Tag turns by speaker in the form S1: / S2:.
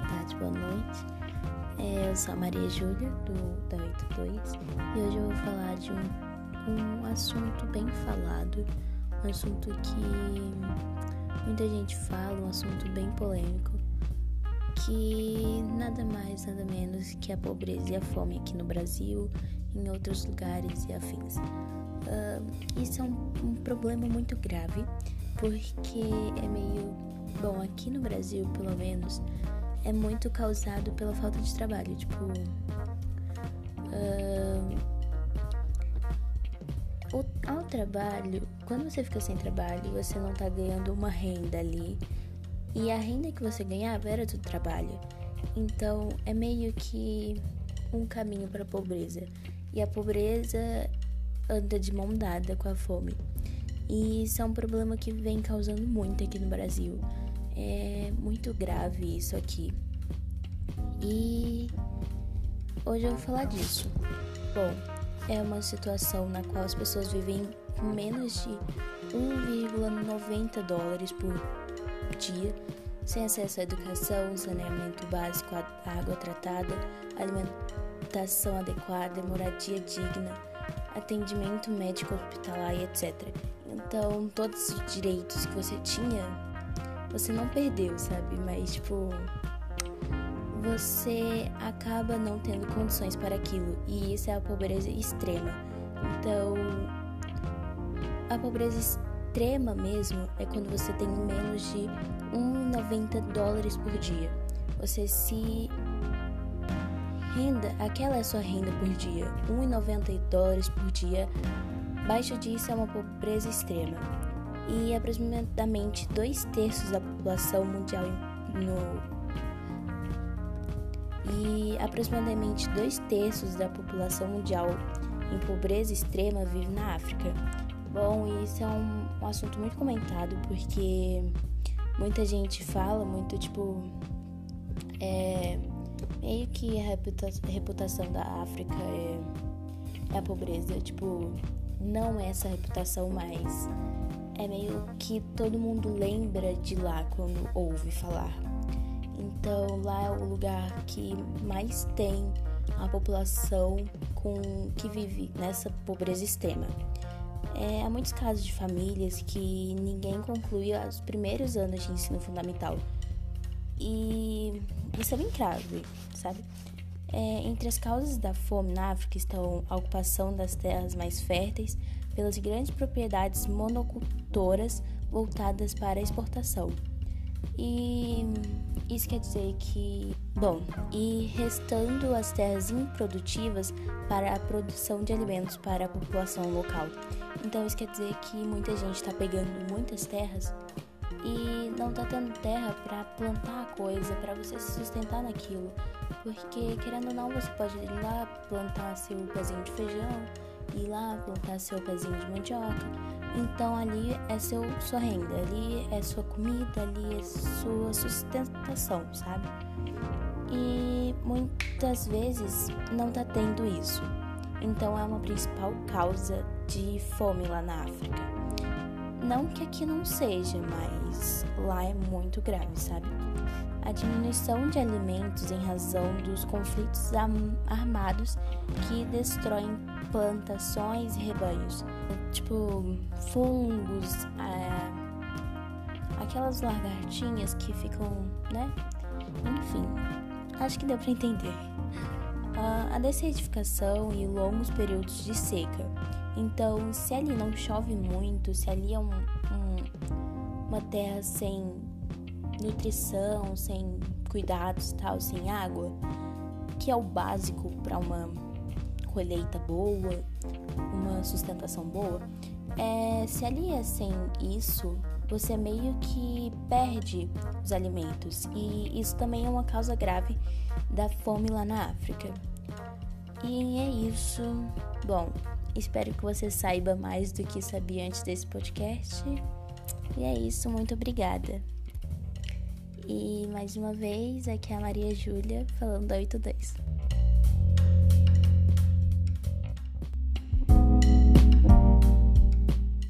S1: boa tarde, boa noite. É, eu sou a Maria Júlia, do, da 82, e hoje eu vou falar de um, um assunto bem falado, um assunto que muita gente fala, um assunto bem polêmico, que nada mais, nada menos que a pobreza e a fome aqui no Brasil, em outros lugares e afins. Uh, isso é um, um problema muito grave, porque é meio Bom, aqui no Brasil, pelo menos, é muito causado pela falta de trabalho. Tipo. Uh, o, ao trabalho, quando você fica sem trabalho, você não tá ganhando uma renda ali. E a renda que você ganhava era do trabalho. Então é meio que um caminho para a pobreza. E a pobreza anda de mão dada com a fome. E isso é um problema que vem causando muito aqui no Brasil. É muito grave isso aqui. E hoje eu vou falar disso. Bom, é uma situação na qual as pessoas vivem com menos de 1,90 dólares por dia, sem acesso à educação, saneamento básico, água tratada, alimentação adequada, moradia digna, atendimento médico hospitalar e etc. Então, todos os direitos que você tinha você não perdeu, sabe? Mas, tipo, você acaba não tendo condições para aquilo. E isso é a pobreza extrema. Então, a pobreza extrema mesmo é quando você tem menos de 1,90 dólares por dia. Você se renda, aquela é a sua renda por dia, 1,90 dólares por dia. Baixo disso é uma pobreza extrema e aproximadamente dois terços da população mundial no e aproximadamente dois terços da população mundial em pobreza extrema vive na África. Bom, isso é um, um assunto muito comentado porque muita gente fala muito tipo é meio que a reputação da África é, é a pobreza, tipo não é essa reputação mais é meio que todo mundo lembra de lá quando ouve falar. Então lá é o lugar que mais tem a população com que vive nessa pobreza extrema. É, há muitos casos de famílias que ninguém conclui os primeiros anos de ensino fundamental. E isso é bem grave, sabe? É, entre as causas da fome na África estão a ocupação das terras mais férteis pelas grandes propriedades monocultoras voltadas para exportação. E isso quer dizer que, bom, e restando as terras improdutivas para a produção de alimentos para a população local. Então isso quer dizer que muita gente está pegando muitas terras e não está tendo terra para plantar a coisa, para você se sustentar naquilo. Porque, querendo ou não, você pode ir lá plantar seu pezinho de feijão, ir lá plantar seu pezinho de mandioca. Então, ali é seu, sua renda, ali é sua comida, ali é sua sustentação, sabe? E muitas vezes não tá tendo isso. Então, é uma principal causa de fome lá na África. Não que aqui não seja, mas lá é muito grave, sabe? A diminuição de alimentos em razão dos conflitos armados que destroem plantações e rebanhos, tipo fungos, é, aquelas lagartinhas que ficam, né? Enfim, acho que deu para entender. a desertificação e longos períodos de seca. Então, se ali não chove muito, se ali é um, um, uma terra sem nutrição, sem cuidados tal, sem água, que é o básico para uma colheita boa, uma sustentação boa, é, se ali sem isso, você meio que perde os alimentos e isso também é uma causa grave da fome lá na África. E é isso. Bom, espero que você saiba mais do que sabia antes desse podcast. E é isso, muito obrigada. E mais uma vez, aqui é a Maria Júlia falando da 82.